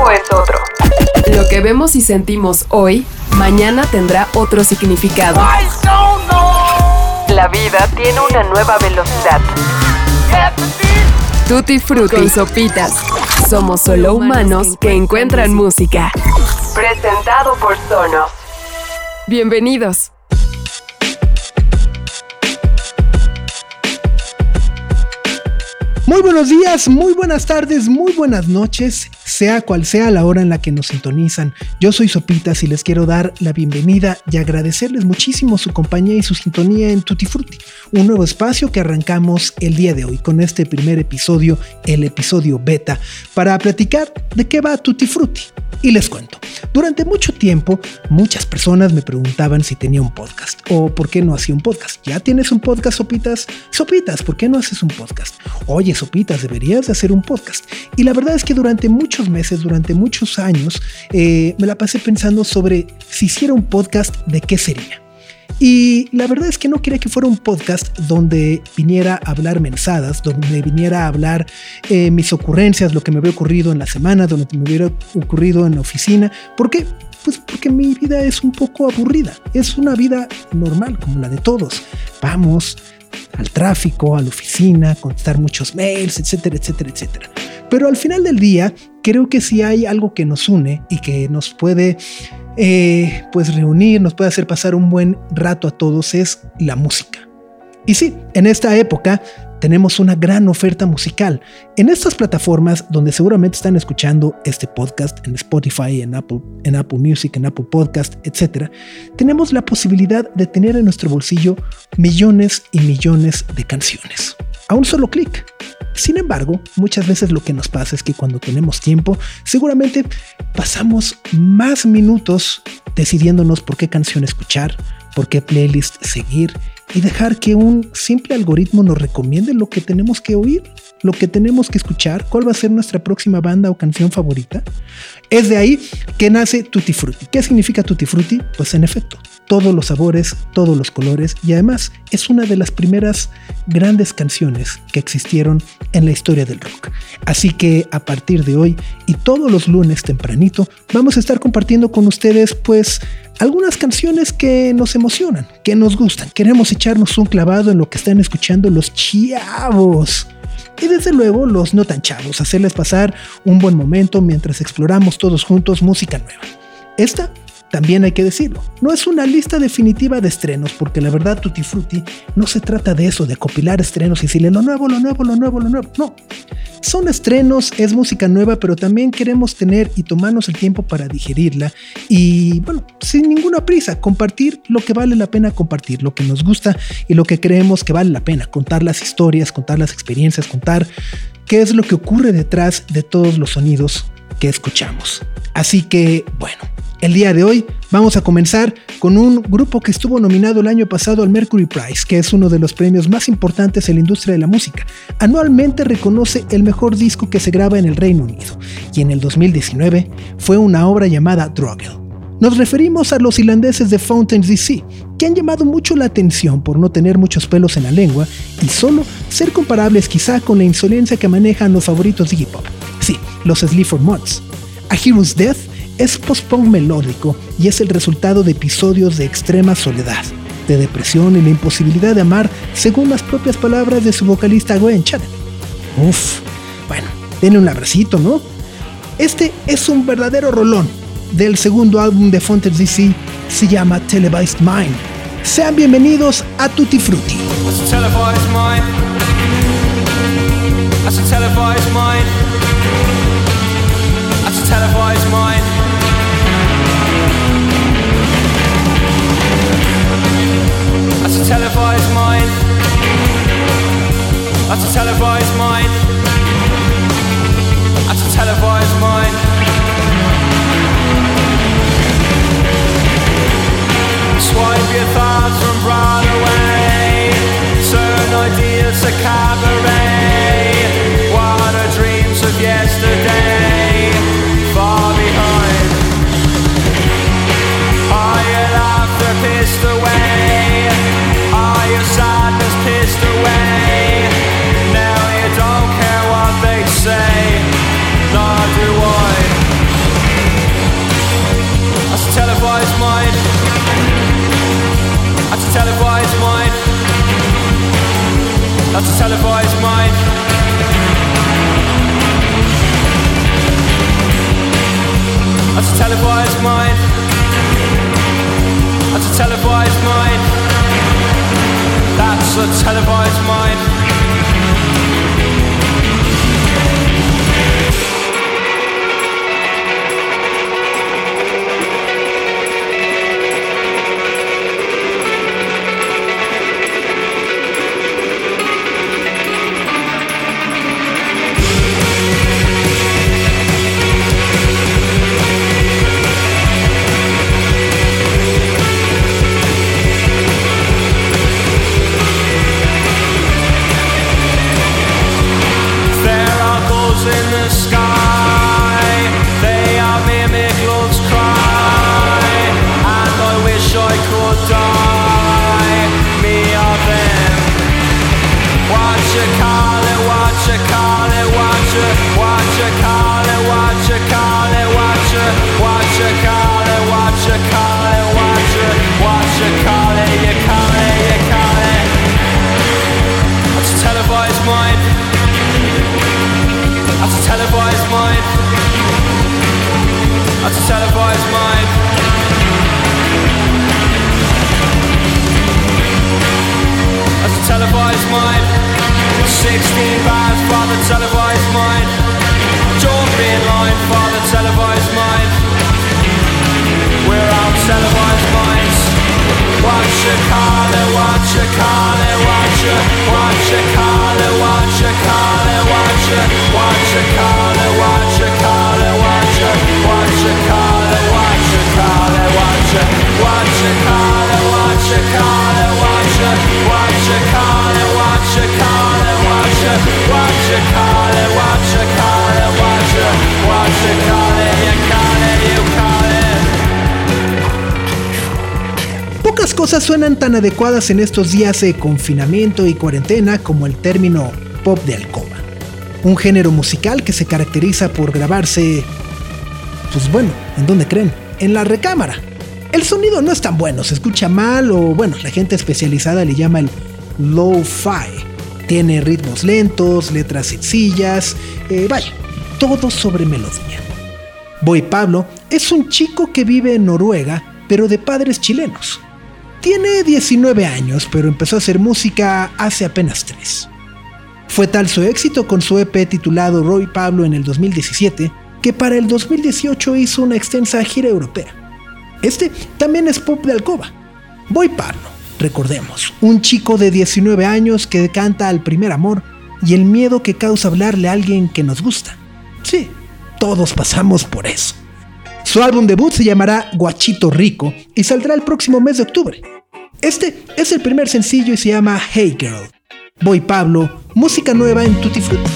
tiempo es otro. Lo que vemos y sentimos hoy, mañana tendrá otro significado. La vida tiene una nueva velocidad. Tutti Frutti Sopitas. Somos solo humanos que encuentran música. Presentado por Sonos. Bienvenidos. Muy buenos días, muy buenas tardes, muy buenas noches, sea cual sea la hora en la que nos sintonizan. Yo soy Sopitas y les quiero dar la bienvenida y agradecerles muchísimo su compañía y su sintonía en Tutti Frutti, un nuevo espacio que arrancamos el día de hoy con este primer episodio, el episodio beta, para platicar de qué va Tutti Frutti. Y les cuento, durante mucho tiempo muchas personas me preguntaban si tenía un podcast o por qué no hacía un podcast. ¿Ya tienes un podcast, Sopitas? Sopitas, ¿por qué no haces un podcast? Oye, Sopitas, deberías de hacer un podcast. Y la verdad es que durante meses, durante muchos años, eh, me la pasé pensando sobre si hiciera un podcast, ¿de qué sería? Y la verdad es que no quería que fuera un podcast donde viniera a hablar mensadas, donde viniera a hablar eh, mis ocurrencias, lo que me había ocurrido en la semana, donde me hubiera ocurrido en la oficina. ¿Por qué? Pues porque mi vida es un poco aburrida. Es una vida normal, como la de todos. Vamos al tráfico, a la oficina, contestar muchos mails, etcétera, etcétera, etcétera. Pero al final del día, creo que si hay algo que nos une y que nos puede eh, pues reunir, nos puede hacer pasar un buen rato a todos es la música. Y sí, en esta época tenemos una gran oferta musical. En estas plataformas donde seguramente están escuchando este podcast, en Spotify, en Apple, en Apple Music, en Apple Podcast, etc., tenemos la posibilidad de tener en nuestro bolsillo millones y millones de canciones. A un solo clic. Sin embargo, muchas veces lo que nos pasa es que cuando tenemos tiempo, seguramente pasamos más minutos decidiéndonos por qué canción escuchar, por qué playlist seguir y dejar que un simple algoritmo nos recomiende lo que tenemos que oír, lo que tenemos que escuchar, cuál va a ser nuestra próxima banda o canción favorita. Es de ahí que nace Tutti Frutti. ¿Qué significa Tutti Frutti? Pues en efecto, todos los sabores, todos los colores y además es una de las primeras grandes canciones que existieron en la historia del rock. Así que a partir de hoy y todos los lunes tempranito vamos a estar compartiendo con ustedes pues algunas canciones que nos emocionan, que nos gustan. Queremos echarnos un clavado en lo que están escuchando los chavos. Y desde luego los no tan chavos, hacerles pasar un buen momento mientras exploramos todos juntos música nueva. Esta también hay que decirlo, no es una lista definitiva de estrenos, porque la verdad Tutti Frutti no se trata de eso, de copilar estrenos y decirle lo nuevo, lo nuevo, lo nuevo, lo nuevo. No, son estrenos, es música nueva, pero también queremos tener y tomarnos el tiempo para digerirla y, bueno, sin ninguna prisa, compartir lo que vale la pena compartir, lo que nos gusta y lo que creemos que vale la pena, contar las historias, contar las experiencias, contar qué es lo que ocurre detrás de todos los sonidos que escuchamos. Así que, bueno, el día de hoy vamos a comenzar con un grupo que estuvo nominado el año pasado al Mercury Prize, que es uno de los premios más importantes en la industria de la música. Anualmente reconoce el mejor disco que se graba en el Reino Unido y en el 2019 fue una obra llamada Druggle. Nos referimos a los irlandeses de Fountains DC, que han llamado mucho la atención por no tener muchos pelos en la lengua y solo ser comparables quizá con la insolencia que manejan los favoritos de hip hop. Sí, los Sleaford Mods. A Hero's Death es post-punk melódico y es el resultado de episodios de extrema soledad, de depresión y la imposibilidad de amar, según las propias palabras de su vocalista Gwen Channon. Uf, bueno, denle un abracito, ¿no? Este es un verdadero rolón del segundo álbum de Fontes DC, se llama Televised Mind. Sean bienvenidos a Tutti Frutti. Televised mind. That's a televised mind. That's a televised mind. Swipe your thoughts from Broadway. Certain ideas a cabaret. What are dreams of yesterday? Far behind. Are you laughter pissed away? your sadness pissed away. Now you don't care what they say, nor do I. That's a televised mind. That's a televised mind. A televised mind. Suenan tan adecuadas en estos días de confinamiento y cuarentena como el término pop de alcoba. Un género musical que se caracteriza por grabarse, pues bueno, ¿en dónde creen? En la recámara. El sonido no es tan bueno, se escucha mal o bueno, la gente especializada le llama el low-fi. Tiene ritmos lentos, letras sencillas, eh, vaya, todo sobre melodía. Boy Pablo es un chico que vive en Noruega, pero de padres chilenos. Tiene 19 años, pero empezó a hacer música hace apenas 3. Fue tal su éxito con su EP titulado Roy Pablo en el 2017 que para el 2018 hizo una extensa gira europea. Este también es pop de alcoba. Boy Pablo, recordemos, un chico de 19 años que canta al primer amor y el miedo que causa hablarle a alguien que nos gusta. Sí, todos pasamos por eso. Su álbum debut se llamará Guachito Rico y saldrá el próximo mes de octubre. Este es el primer sencillo y se llama Hey Girl. Voy Pablo, música nueva en Tutti Frutti.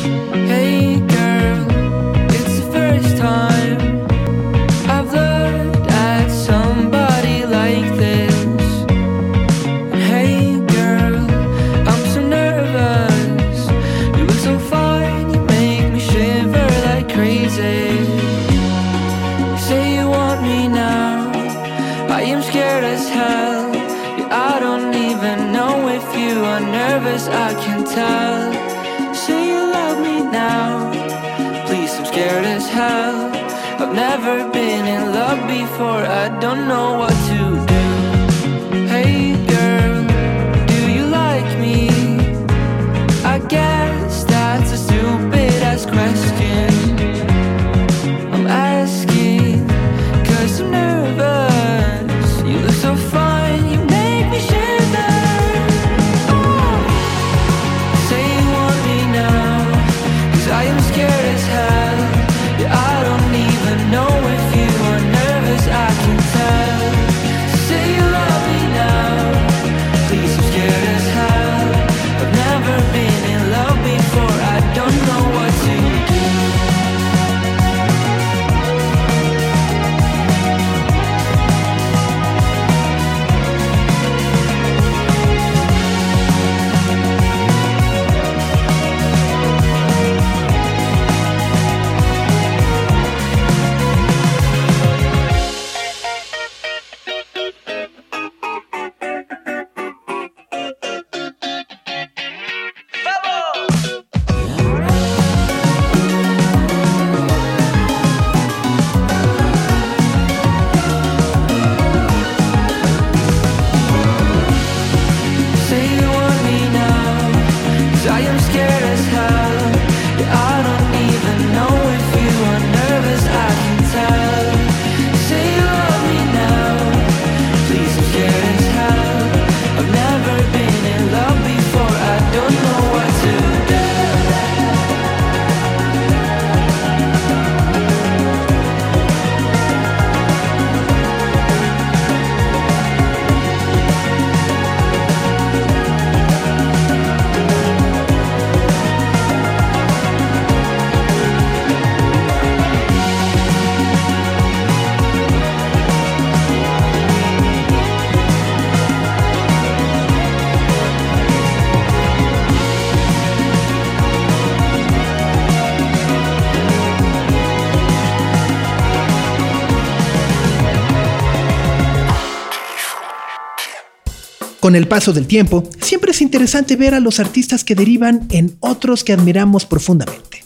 Con el paso del tiempo, siempre es interesante ver a los artistas que derivan en otros que admiramos profundamente.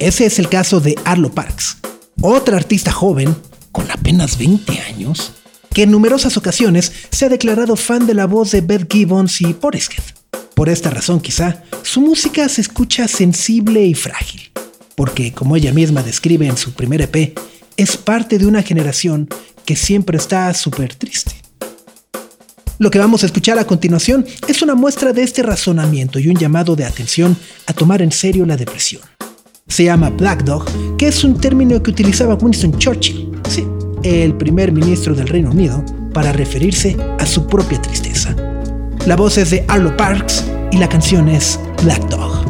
Ese es el caso de Arlo Parks, otra artista joven, con apenas 20 años, que en numerosas ocasiones se ha declarado fan de la voz de Beth Gibbons y Portishead. Por esta razón quizá, su música se escucha sensible y frágil, porque como ella misma describe en su primer EP, es parte de una generación que siempre está súper triste. Lo que vamos a escuchar a continuación es una muestra de este razonamiento y un llamado de atención a tomar en serio la depresión. Se llama Black Dog, que es un término que utilizaba Winston Churchill, sí, el primer ministro del Reino Unido, para referirse a su propia tristeza. La voz es de Arlo Parks y la canción es Black Dog.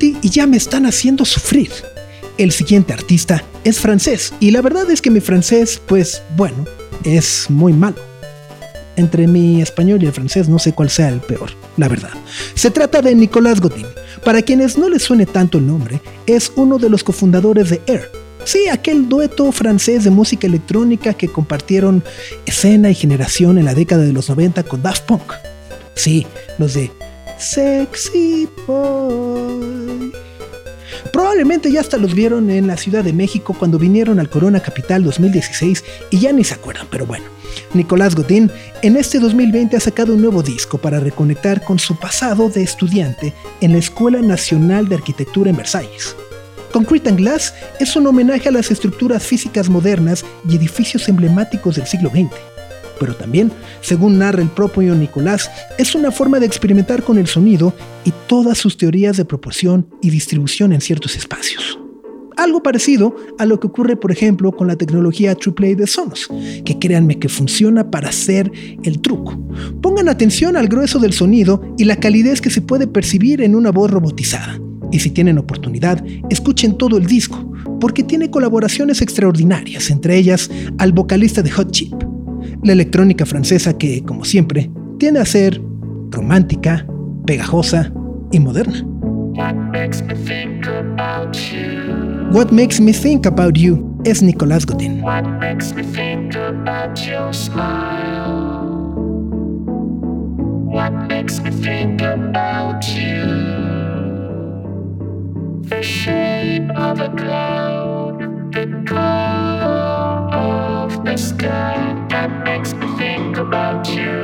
Y ya me están haciendo sufrir. El siguiente artista es francés y la verdad es que mi francés, pues bueno, es muy malo. Entre mi español y el francés no sé cuál sea el peor, la verdad. Se trata de Nicolas Godin. Para quienes no les suene tanto el nombre, es uno de los cofundadores de Air. Sí, aquel dueto francés de música electrónica que compartieron escena y generación en la década de los 90 con Daft Punk. Sí, los de Sexy Boy. Probablemente ya hasta los vieron en la Ciudad de México cuando vinieron al Corona Capital 2016 y ya ni se acuerdan, pero bueno. Nicolás Godín en este 2020 ha sacado un nuevo disco para reconectar con su pasado de estudiante en la Escuela Nacional de Arquitectura en Versalles. Concrete and Glass es un homenaje a las estructuras físicas modernas y edificios emblemáticos del siglo XX. Pero también, según narra el propio Nicolás, es una forma de experimentar con el sonido y todas sus teorías de proporción y distribución en ciertos espacios. Algo parecido a lo que ocurre, por ejemplo, con la tecnología AAA de Sonos, que créanme que funciona para hacer el truco. Pongan atención al grueso del sonido y la calidez que se puede percibir en una voz robotizada. Y si tienen oportunidad, escuchen todo el disco, porque tiene colaboraciones extraordinarias, entre ellas al vocalista de Hot Chip, la electrónica francesa que, como siempre, tiende a ser romántica, pegajosa y moderna. What Makes Me Think About You es Nicolás Godin. The cloud, the color of the sky. That makes me think about you.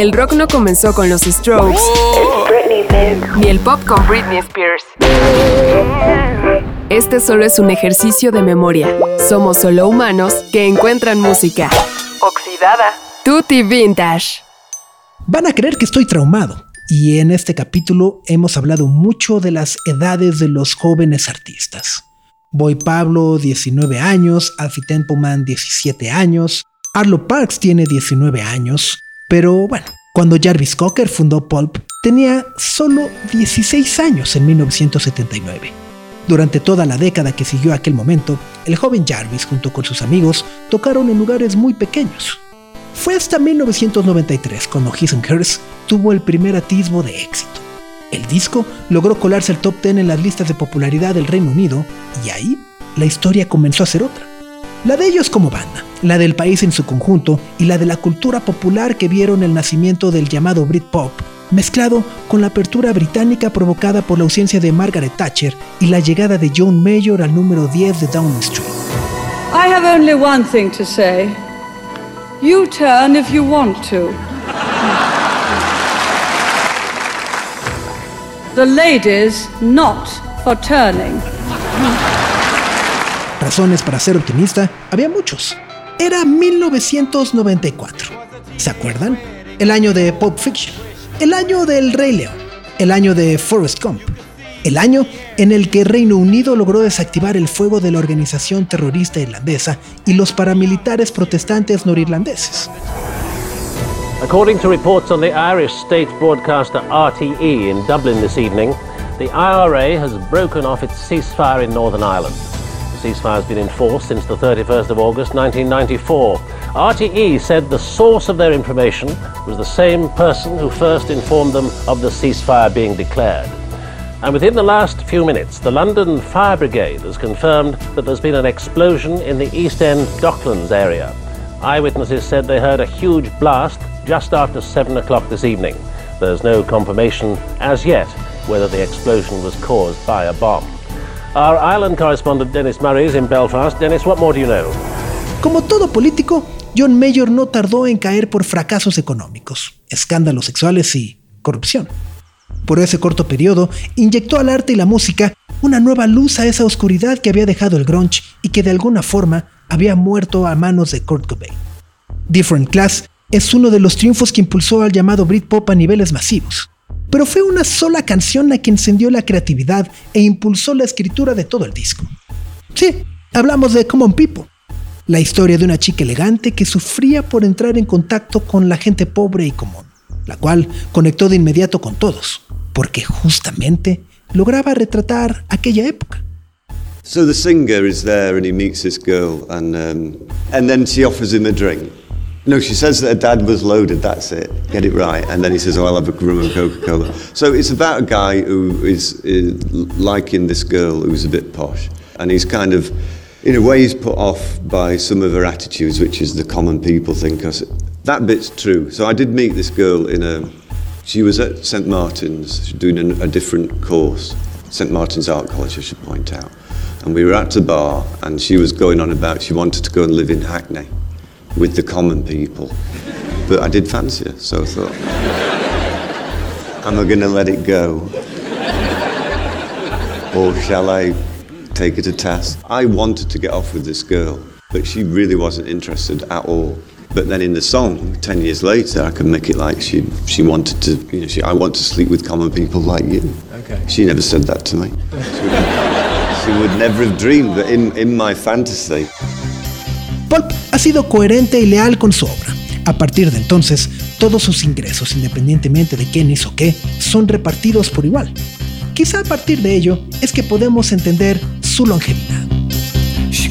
El rock no comenzó con los Strokes, ni el pop con Britney Spears. Este solo es un ejercicio de memoria. Somos solo humanos que encuentran música. Oxidada. Tutti Vintage. Van a creer que estoy traumado. Y en este capítulo hemos hablado mucho de las edades de los jóvenes artistas. Boy Pablo, 19 años, Alfie Templeman, 17 años, Arlo Parks tiene 19 años, pero bueno, cuando Jarvis Cocker fundó Pulp, tenía solo 16 años en 1979. Durante toda la década que siguió aquel momento, el joven Jarvis junto con sus amigos tocaron en lugares muy pequeños. Fue hasta 1993 cuando His and tuvo el primer atisbo de éxito. El disco logró colarse al top 10 en las listas de popularidad del Reino Unido y ahí la historia comenzó a ser otra. La de ellos como banda, la del país en su conjunto y la de la cultura popular que vieron el nacimiento del llamado Britpop, mezclado con la apertura británica provocada por la ausencia de Margaret Thatcher y la llegada de John Mayor al número 10 de Downing Street. I have only one thing to say. You turn if you want to. The ladies not for turning. Razones para ser optimista había muchos. Era 1994. ¿Se acuerdan? El año de Pulp Fiction. El año del Rey León. El año de Forrest Gump. El año en el que Reino Unido logró desactivar el fuego de la organización terrorista irlandesa y los paramilitares protestantes norirlandeses. According to reports on the Irish state broadcaster RTE in Dublin this evening, the IRA has broken off its ceasefire in Northern Ireland. Ceasefire has been in force since the 31st of August 1994. RTE said the source of their information was the same person who first informed them of the ceasefire being declared. And within the last few minutes, the London Fire Brigade has confirmed that there's been an explosion in the East End Docklands area. Eyewitnesses said they heard a huge blast just after 7 o'clock this evening. There's no confirmation as yet whether the explosion was caused by a bomb. Our Ireland correspondent Dennis Murray is in Belfast. Dennis, what more do you know? Como todo político, John Mayor no tardó en caer por fracasos económicos, escándalos sexuales y corrupción. Por ese corto periodo, inyectó al arte y la música una nueva luz a esa oscuridad que había dejado el grunge y que de alguna forma había muerto a manos de Kurt Cobain. Different Class es uno de los triunfos que impulsó al llamado Britpop a niveles masivos. Pero fue una sola canción la que encendió la creatividad e impulsó la escritura de todo el disco. Sí, hablamos de Common People, la historia de una chica elegante que sufría por entrar en contacto con la gente pobre y común, la cual conectó de inmediato con todos, porque justamente lograba retratar aquella época. So the singer is there and he meets this girl and um, and then she offers him a drink. No, she says that her dad was loaded, that's it. Get it right. And then he says, Oh, I'll have a rum and Coca Cola. So it's about a guy who is, is liking this girl who's a bit posh. And he's kind of, in a way, he's put off by some of her attitudes, which is the common people think. 'cause That bit's true. So I did meet this girl in a, she was at St Martin's doing a, a different course, St Martin's Art College, I should point out. And we were at the bar, and she was going on about she wanted to go and live in Hackney with the common people. But I did fancy her, so I thought, am I going to let it go? Or shall I take her to task? I wanted to get off with this girl, but she really wasn't interested at all. But then in the song, 10 years later, I could make it like she, she wanted to, you know, she, I want to sleep with common people like you. Okay. She never said that to me. She would, she would never have dreamed that in, in my fantasy, Pulp ha sido coherente y leal con su obra. A partir de entonces, todos sus ingresos, independientemente de quién hizo qué, son repartidos por igual. Quizá a partir de ello es que podemos entender su longevidad. She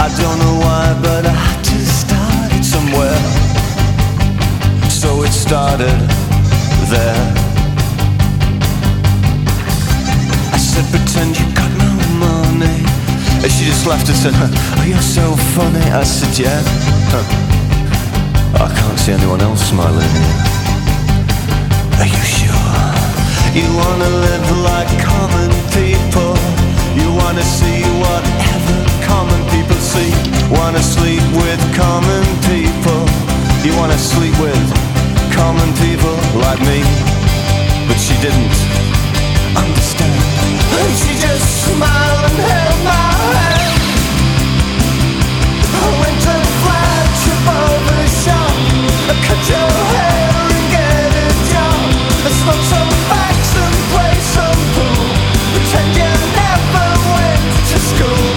I don't know why, but I had to start it somewhere. So it started there. I said, pretend you got no money. And she just laughed and said, Oh, you're so funny. I said, Yeah. I can't see anyone else smiling here. Are you sure? You wanna live like common people. You wanna see what. Wanna sleep with common people. You wanna sleep with common people like me. But she didn't understand. And she just smiled and held my hand. I went to flash above the shop. I Cut your hair and get a job. I Smoke some facts and play some pool. Pretend you never went to school.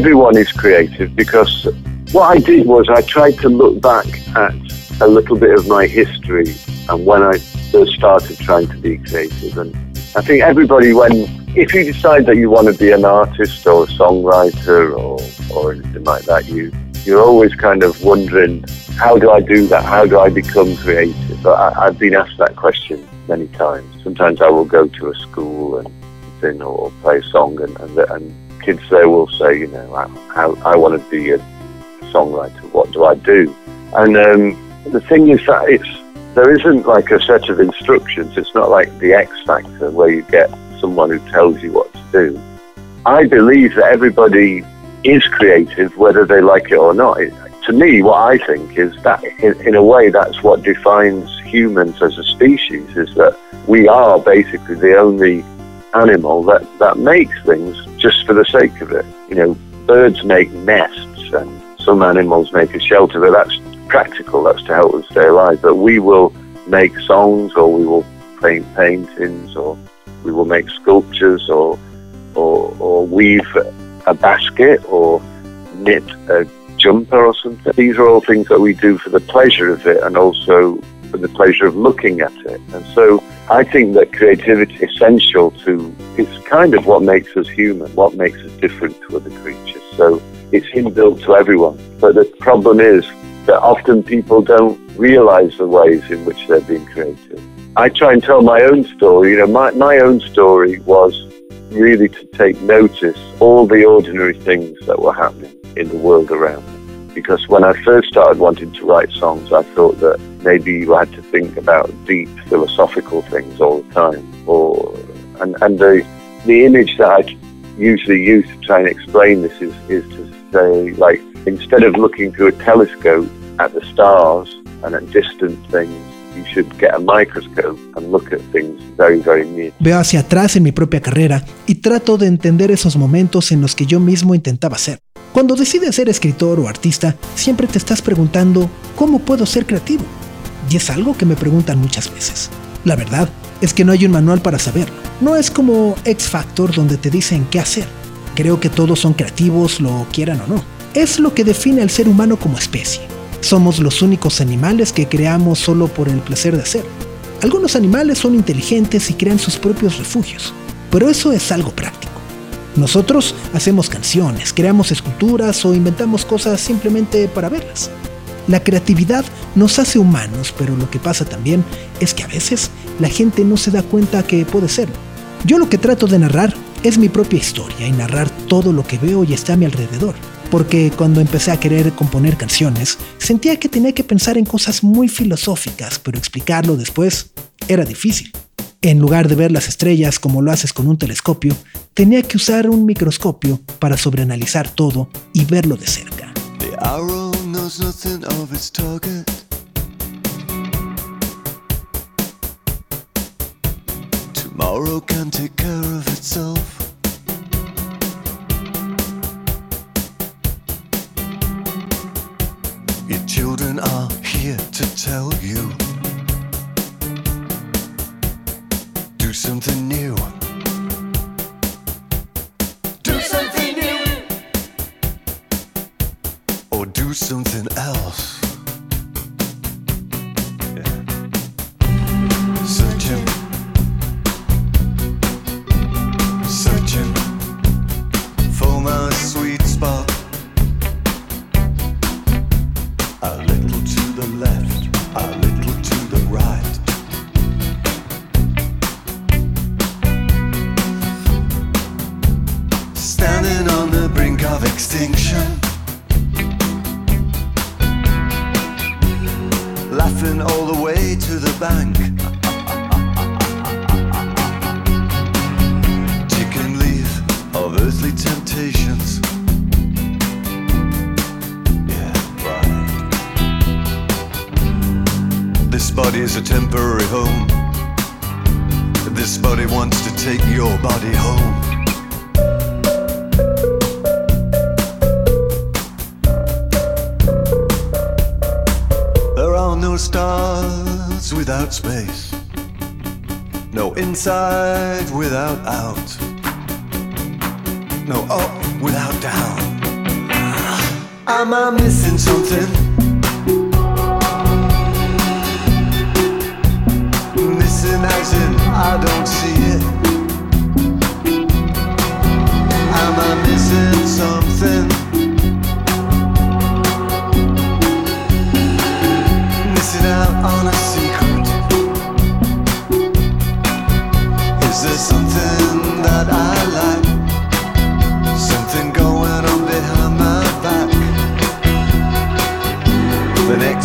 Everyone is creative because what I did was I tried to look back at a little bit of my history and when I first started trying to be creative. And I think everybody, when if you decide that you want to be an artist or a songwriter or, or anything like that, you you're always kind of wondering, how do I do that? How do I become creative? But I, I've been asked that question many times. Sometimes I will go to a school and sing or play a song, and, and, and kids there will say, you know, I want to be a songwriter. What do I do? And um, the thing is that it's there isn't like a set of instructions. It's not like the X Factor where you get someone who tells you what to do. I believe that everybody is creative, whether they like it or not. It, to me, what I think is that, in, in a way, that's what defines humans as a species. Is that we are basically the only animal that, that makes things just for the sake of it. You know, birds make nests and some animals make a shelter, but that's practical, that's to help them stay alive. But we will make songs or we will paint paintings or we will make sculptures or, or, or weave a basket or knit a jumper or something. These are all things that we do for the pleasure of it and also for the pleasure of looking at it. And so I think that creativity is essential to, it's kind of what makes us human, what makes us different to other creatures. So it's inbuilt to everyone. But the problem is that often people don't realize the ways in which they're being creative. I try and tell my own story. You know, my, my own story was really to take notice all the ordinary things that were happening in the world around me. Because when I first started wanting to write songs, I thought that maybe you had to think about deep philosophical things all the time. Or and, and the the image that I usually use to try and explain this is, is to say, like, instead of looking through a telescope at the stars and at distant things, you should get a microscope and look at things very, very near. Veo hacia atrás en mi propia carrera y trato de entender esos momentos en los que yo mismo intentaba ser. Cuando decides ser escritor o artista, siempre te estás preguntando, ¿cómo puedo ser creativo? Y es algo que me preguntan muchas veces. La verdad es que no hay un manual para saberlo. No es como X Factor donde te dicen qué hacer. Creo que todos son creativos, lo quieran o no. Es lo que define al ser humano como especie. Somos los únicos animales que creamos solo por el placer de hacerlo. Algunos animales son inteligentes y crean sus propios refugios, pero eso es algo práctico. Nosotros hacemos canciones, creamos esculturas o inventamos cosas simplemente para verlas. La creatividad nos hace humanos, pero lo que pasa también es que a veces la gente no se da cuenta que puede serlo. Yo lo que trato de narrar es mi propia historia y narrar todo lo que veo y está a mi alrededor. Porque cuando empecé a querer componer canciones, sentía que tenía que pensar en cosas muy filosóficas, pero explicarlo después era difícil. En lugar de ver las estrellas como lo haces con un telescopio, tenía que usar un microscopio para sobreanalizar todo y verlo de cerca. Knows nothing of its target. Tomorrow can take care of itself. Your children are here to tell you. Do something new. Something else.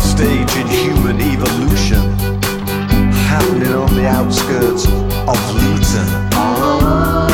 Stage in human evolution happening on the outskirts of Luton.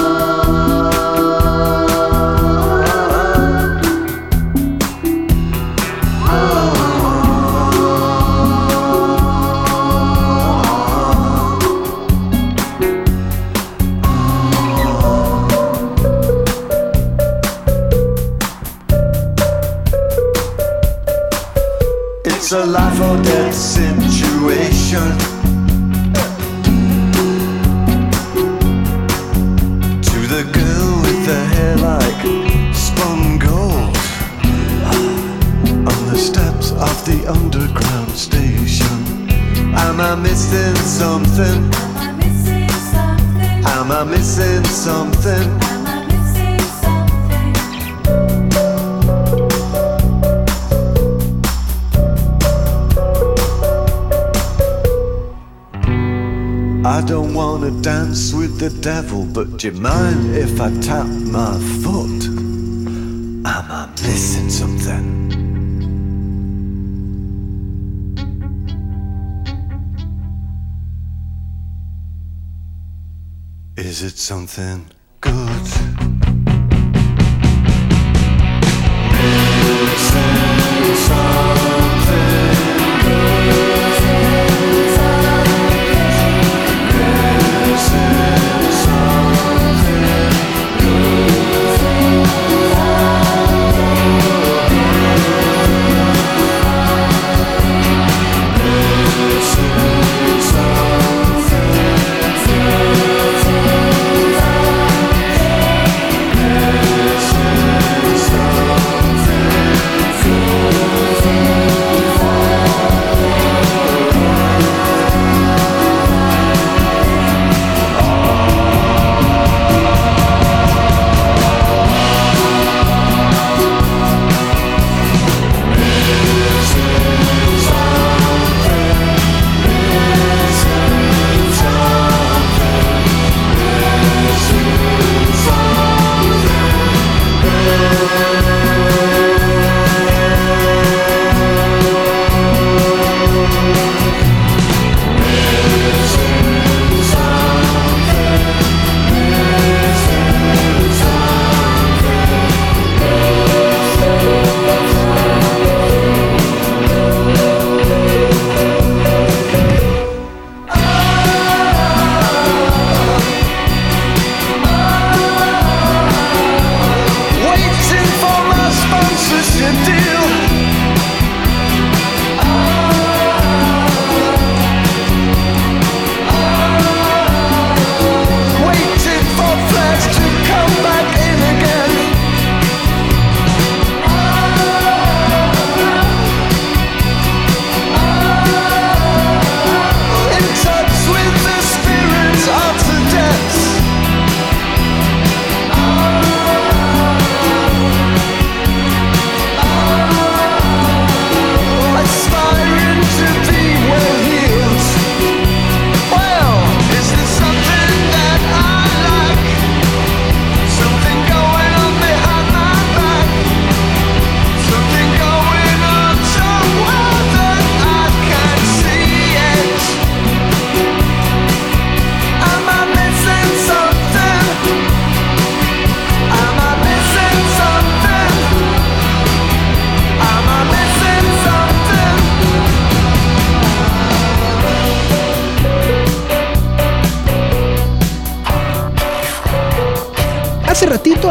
The devil, but do you mind if I tap my foot? Am I missing something? Is it something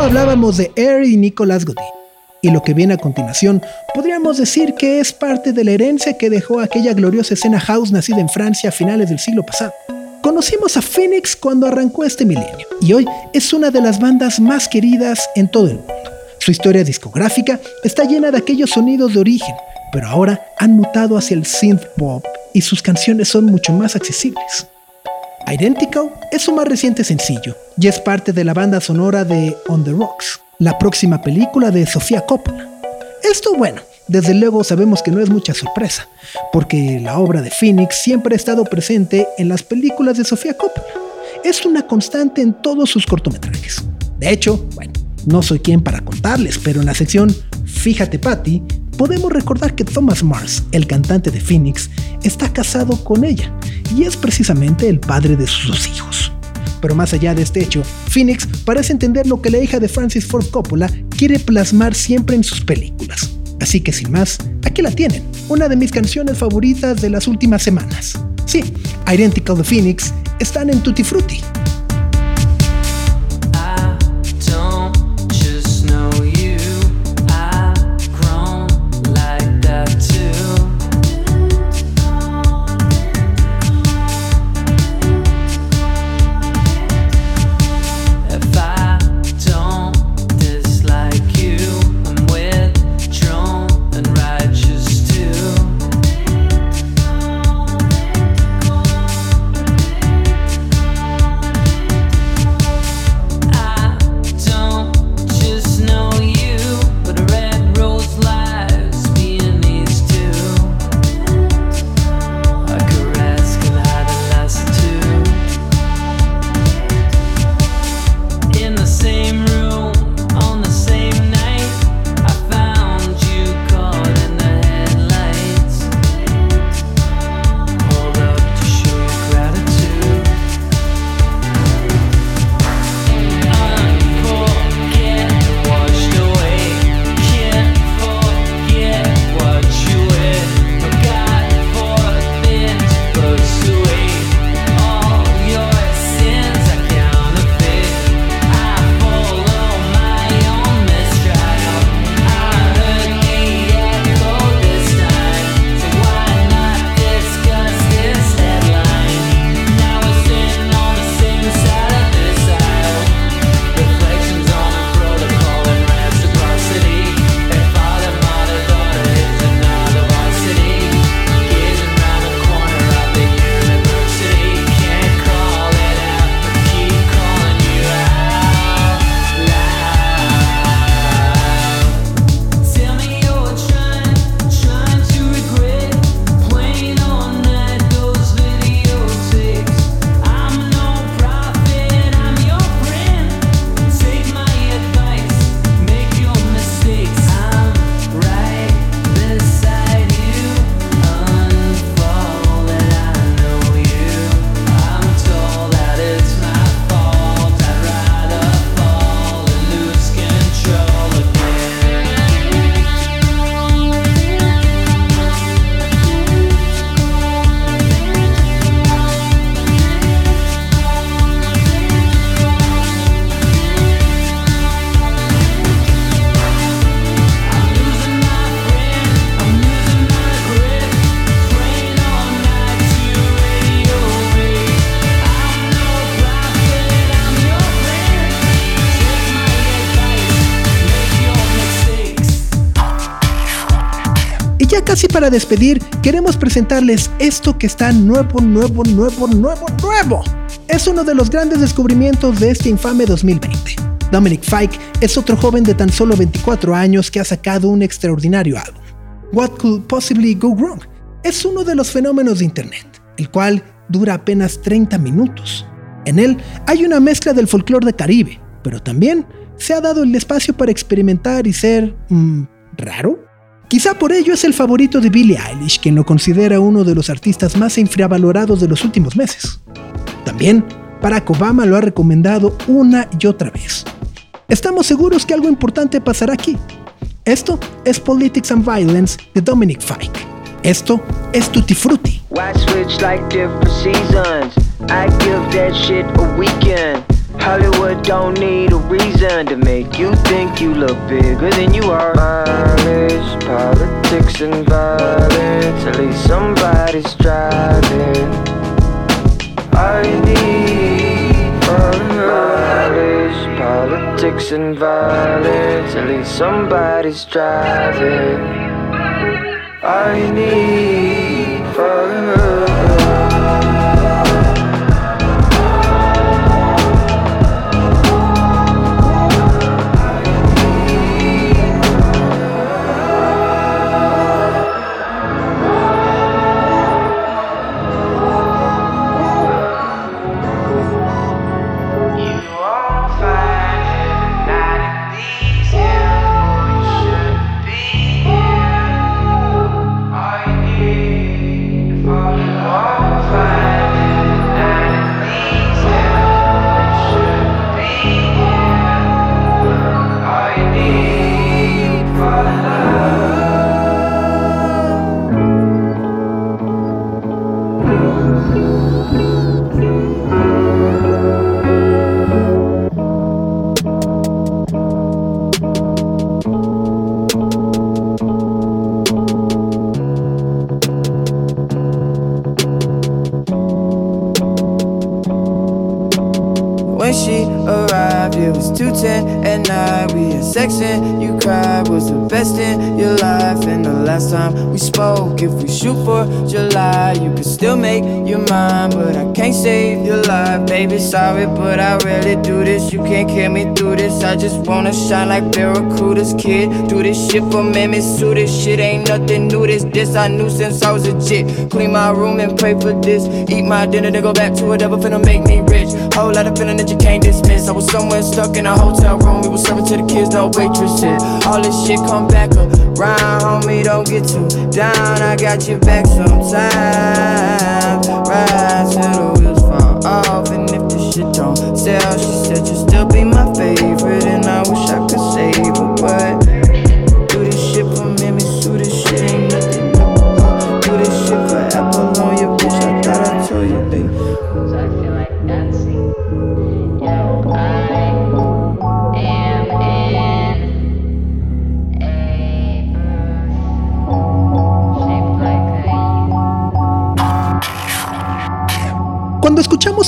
Hablábamos de Air y Nicolas Godin. Y lo que viene a continuación podríamos decir que es parte de la herencia que dejó aquella gloriosa escena house nacida en Francia a finales del siglo pasado. Conocimos a Phoenix cuando arrancó este milenio y hoy es una de las bandas más queridas en todo el mundo. Su historia discográfica está llena de aquellos sonidos de origen, pero ahora han mutado hacia el synth pop y sus canciones son mucho más accesibles. Identical es su más reciente sencillo y es parte de la banda sonora de On the Rocks, la próxima película de Sofía Coppola. Esto, bueno, desde luego sabemos que no es mucha sorpresa, porque la obra de Phoenix siempre ha estado presente en las películas de Sofía Coppola. Es una constante en todos sus cortometrajes. De hecho, bueno, no soy quien para contarles, pero en la sección Fíjate Patty, podemos recordar que Thomas Mars, el cantante de Phoenix, está casado con ella y es precisamente el padre de sus dos hijos. Pero más allá de este hecho, Phoenix parece entender lo que la hija de Francis Ford Coppola quiere plasmar siempre en sus películas. Así que sin más, aquí la tienen, una de mis canciones favoritas de las últimas semanas. Sí, Identical de Phoenix están en Tutti Frutti. Casi para despedir, queremos presentarles esto que está nuevo, nuevo, nuevo, nuevo, nuevo. Es uno de los grandes descubrimientos de este infame 2020. Dominic Fike es otro joven de tan solo 24 años que ha sacado un extraordinario álbum. What Could Possibly Go Wrong es uno de los fenómenos de Internet, el cual dura apenas 30 minutos. En él hay una mezcla del folclore de Caribe, pero también se ha dado el espacio para experimentar y ser... mm, raro. Quizá por ello es el favorito de Billie Eilish, quien lo considera uno de los artistas más infravalorados de los últimos meses. También Barack Obama lo ha recomendado una y otra vez. Estamos seguros que algo importante pasará aquí. Esto es Politics and Violence de Dominic Fike. Esto es Tutti Frutti. Hollywood don't need a reason to make you think you look bigger than you are. Mileage, politics, and violence. At least somebody's driving. I need mileage, politics, and violence. At least somebody's driving. I need. Last time we spoke, if we shoot for July, you could still make your mind. But I can't save your life, baby. Sorry, but I rarely do this. You can't carry me through this. I just wanna shine like Barracuda's kid. Do this shit for me, sue this shit. Ain't nothing new. This, this I knew since I was a chick. Clean my room and pray for this. Eat my dinner, then go back to whatever finna make me rich. Whole lot of feeling that you can't dismiss. I was somewhere stuck in a hotel room. We was serving to the kids, no waitresses. All this shit come back around, homie. Don't get too down. I got your back sometimes. Ride till the wheels fall off. And if the shit don't sell, she said you'll still be my favorite. And I wish I could save her, but.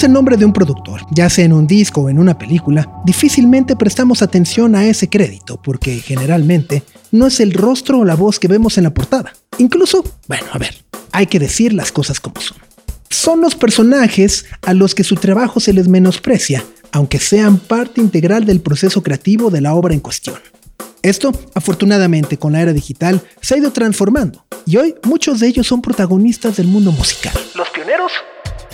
El nombre de un productor, ya sea en un disco o en una película, difícilmente prestamos atención a ese crédito porque generalmente no es el rostro o la voz que vemos en la portada. Incluso, bueno, a ver, hay que decir las cosas como son. Son los personajes a los que su trabajo se les menosprecia, aunque sean parte integral del proceso creativo de la obra en cuestión. Esto, afortunadamente, con la era digital, se ha ido transformando y hoy muchos de ellos son protagonistas del mundo musical. Los pioneros.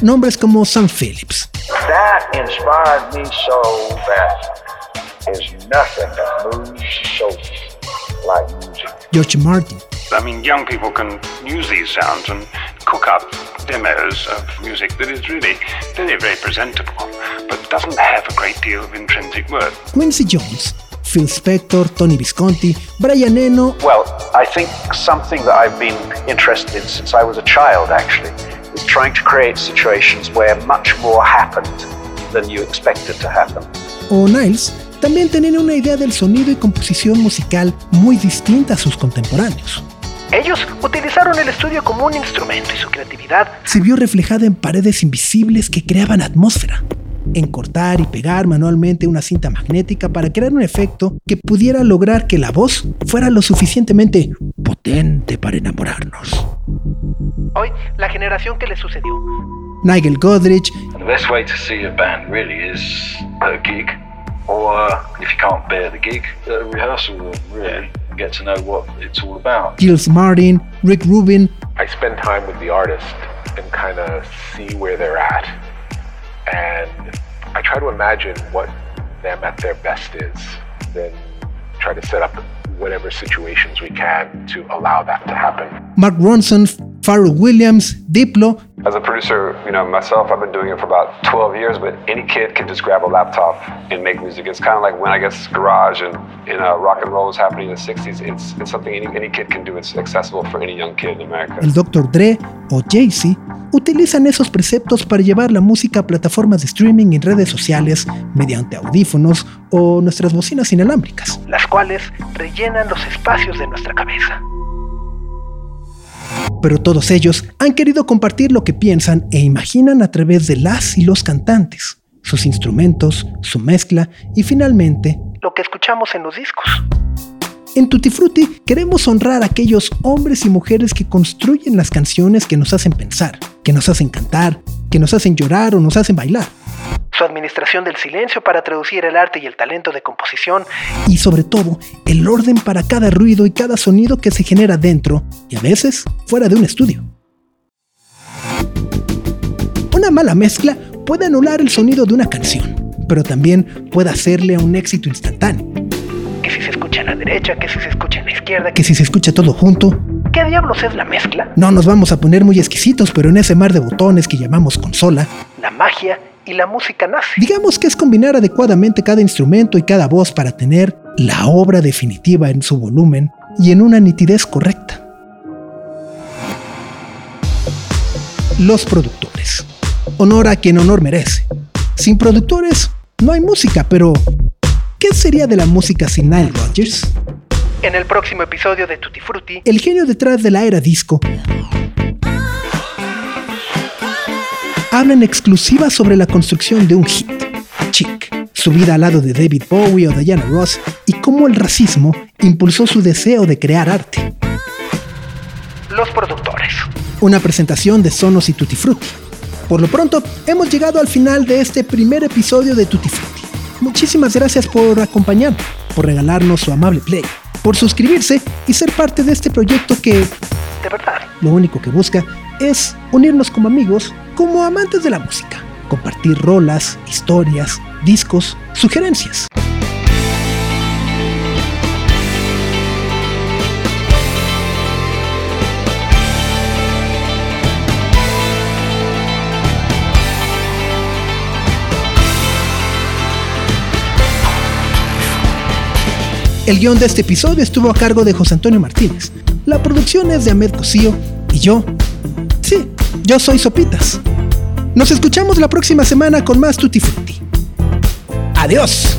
Nombres como Sam Phillips, That inspired me so that there's nothing that moves the soul like music. George Martin, I mean, young people can use these sounds and cook up demos of music that is really very, very presentable, but doesn't have a great deal of intrinsic worth. Quincy Jones, Phil Spector, Tony Visconti, Brian Eno, Well, I think something that I've been interested in since I was a child actually is trying to create situations where much more happened than you expected to happen. o Niles también tenían una idea del sonido y composición musical muy distinta a sus contemporáneos. Ellos utilizaron el estudio como un instrumento y su creatividad Se vio reflejada en paredes invisibles que creaban atmósfera, en cortar y pegar manualmente una cinta magnética para crear un efecto que pudiera lograr que la voz fuera lo suficientemente potente para enamorarnos. Hoy, la generación que le sucedió. Nigel Godrich, the best way to see a band really is a gig, or if you can't bear the gig, a rehearsal room, really. Get to know what it's all about. Gilles Martin, Rick Rubin, I spend time with the artist and kind of see where they're at. And I try to imagine what them at their best is, then try to set up whatever situations we can to allow that to happen. Mark Ronson, Pharrell Williams, Diplo, As a producer, you know, myself, I've been doing it for about 12 years, but any kid can just grab a laptop and make music. It's kind of like when I guess garage and, and uh, rock and roll was happening in the 60s. It's, it's something any, any kid can do. It's accessible for any young kid in America. el Dr. Dre o Jay-Z utilizan esos preceptos para llevar la música a plataformas de streaming en redes sociales mediante audífonos o nuestras bocinas inalámbricas. las cuales rellenan los espacios de nuestra cabeza. Pero todos ellos han querido compartir lo que piensan e imaginan a través de las y los cantantes, sus instrumentos, su mezcla y finalmente, Lo que escuchamos en los discos. en Tutti Frutti queremos honrar a aquellos hombres y mujeres que construyen las canciones que nos hacen pensar, que nos hacen cantar, que nos hacen llorar o nos hacen bailar. Su administración del silencio para traducir el arte y el talento de composición. y sobre todo el orden para cada ruido y cada sonido que se genera dentro y a veces fuera de un estudio. Una mala mezcla puede anular el sonido de una canción, pero también puede hacerle a un éxito instantáneo, Que si se escucha en la derecha, que si se escucha en la izquierda. que si se escucha todo junto, ¿Qué diablos es la mezcla? no nos vamos a poner muy exquisitos, pero en ese mar de botones que llamamos consola, La magia y la música nace. digamos que es combinar adecuadamente cada instrumento y cada voz para tener la obra definitiva en su volumen y en una nitidez correcta. Los productores. Honor a quien honor merece. Sin productores no hay música, pero ¿qué sería de la música sin Nile Rodgers? En el próximo episodio de Tutti Frutti, El genio detrás de la era disco. Habla en exclusiva sobre la construcción de un hit, Chic, su vida al lado de David Bowie o Diana Ross y cómo el racismo impulsó su deseo de crear arte. los productores. Una presentación de Sonos y Tutti Frutti. Por lo pronto, hemos llegado al final de este primer episodio de Tutti Frutti. Muchísimas gracias por acompañarnos, por regalarnos su amable play, por suscribirse y ser parte de este proyecto que, De verdad. lo único que busca es unirnos como amigos, como amantes de la música, compartir rolas, historias, discos, sugerencias. El guion de este episodio estuvo a cargo de José Antonio Martínez. La producción es de Ahmed Cosío y yo. Yo soy Sopitas. Nos escuchamos la próxima semana con más Tutti Frutti. Adiós.